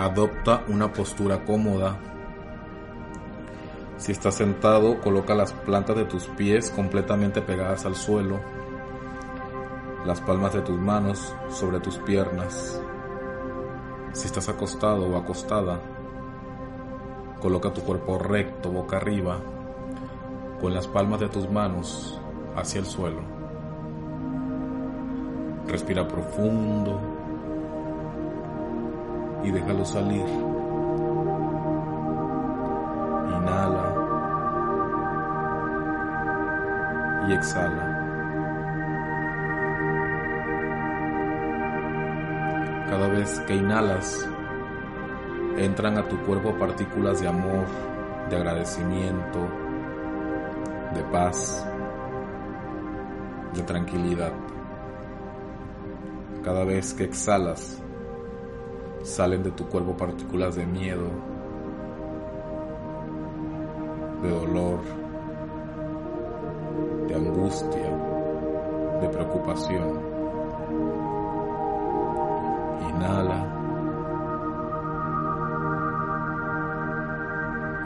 Adopta una postura cómoda. Si estás sentado, coloca las plantas de tus pies completamente pegadas al suelo, las palmas de tus manos sobre tus piernas. Si estás acostado o acostada, coloca tu cuerpo recto, boca arriba, con las palmas de tus manos hacia el suelo. Respira profundo y déjalo salir. Inhala y exhala. Cada vez que inhalas, entran a tu cuerpo partículas de amor, de agradecimiento, de paz, de tranquilidad. Cada vez que exhalas, salen de tu cuerpo partículas de miedo, de dolor, de angustia, de preocupación. Inhala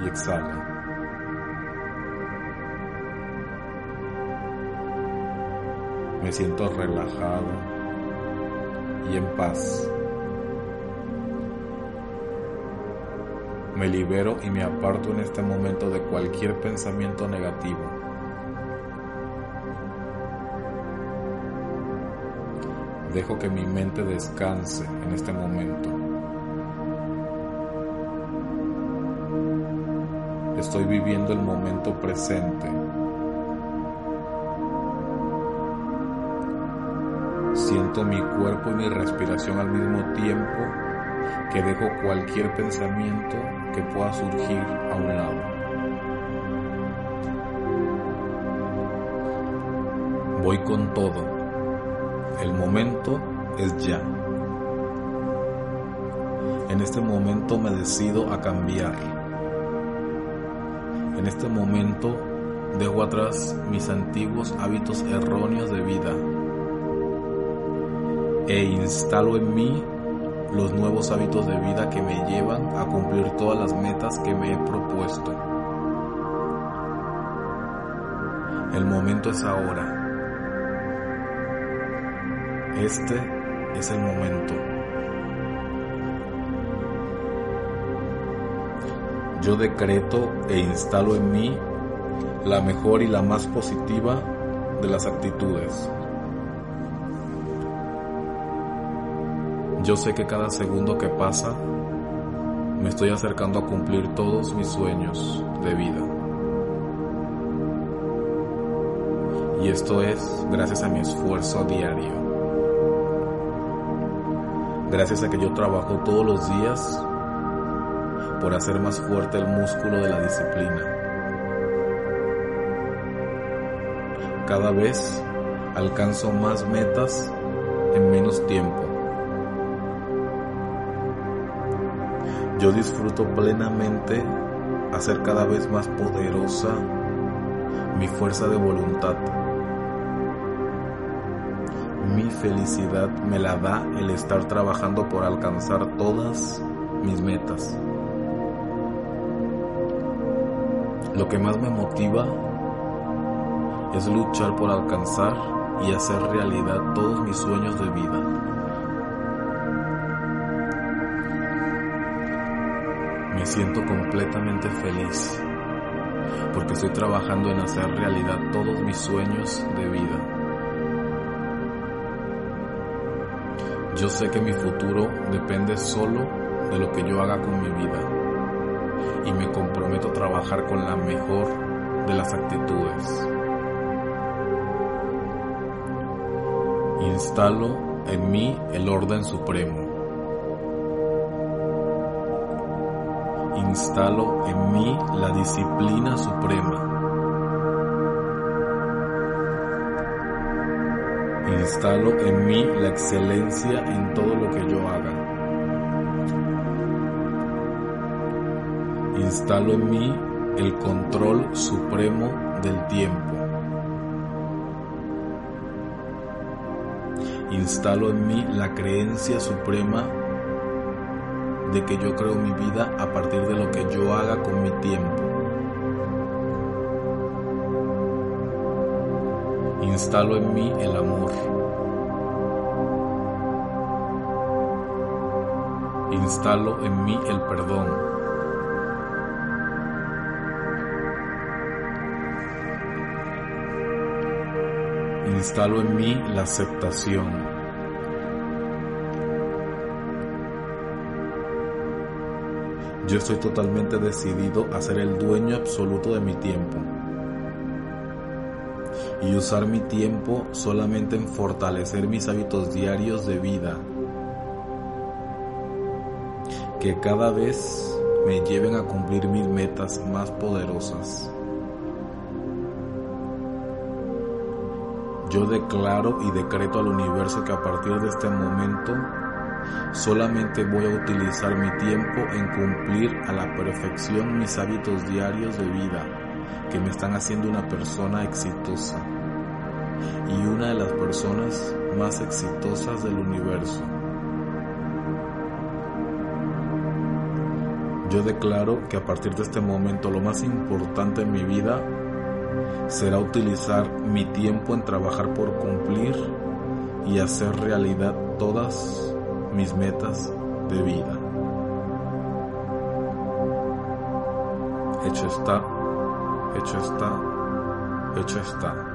y exhala. Me siento relajado y en paz. Me libero y me aparto en este momento de cualquier pensamiento negativo. Dejo que mi mente descanse en este momento. Estoy viviendo el momento presente. Siento mi cuerpo y mi respiración al mismo tiempo que dejo cualquier pensamiento que pueda surgir a un lado. Voy con todo. El momento es ya. En este momento me decido a cambiar. En este momento dejo atrás mis antiguos hábitos erróneos de vida e instalo en mí los nuevos hábitos de vida que me llevan a cumplir todas las metas que me he propuesto. El momento es ahora. Este es el momento. Yo decreto e instalo en mí la mejor y la más positiva de las actitudes. Yo sé que cada segundo que pasa me estoy acercando a cumplir todos mis sueños de vida. Y esto es gracias a mi esfuerzo diario. Gracias a que yo trabajo todos los días por hacer más fuerte el músculo de la disciplina. Cada vez alcanzo más metas en menos tiempo. Yo disfruto plenamente hacer cada vez más poderosa mi fuerza de voluntad. Mi felicidad me la da el estar trabajando por alcanzar todas mis metas. Lo que más me motiva es luchar por alcanzar y hacer realidad todos mis sueños de vida. Me siento completamente feliz porque estoy trabajando en hacer realidad todos mis sueños de vida. Yo sé que mi futuro depende solo de lo que yo haga con mi vida y me comprometo a trabajar con la mejor de las actitudes. Instalo en mí el orden supremo. Instalo en mí la disciplina suprema. Instalo en mí la excelencia en todo lo que yo haga. Instalo en mí el control supremo del tiempo. Instalo en mí la creencia suprema de que yo creo mi vida a partir de lo que yo haga con mi tiempo. Instalo en mí el amor. Instalo en mí el perdón. instalo en mí la aceptación. Yo estoy totalmente decidido a ser el dueño absoluto de mi tiempo y usar mi tiempo solamente en fortalecer mis hábitos diarios de vida que cada vez me lleven a cumplir mis metas más poderosas. Yo declaro y decreto al universo que a partir de este momento solamente voy a utilizar mi tiempo en cumplir a la perfección mis hábitos diarios de vida que me están haciendo una persona exitosa y una de las personas más exitosas del universo. Yo declaro que a partir de este momento lo más importante en mi vida será utilizar mi tiempo en trabajar por cumplir y hacer realidad todas mis metas de vida. Hecho está, hecho está, hecho está.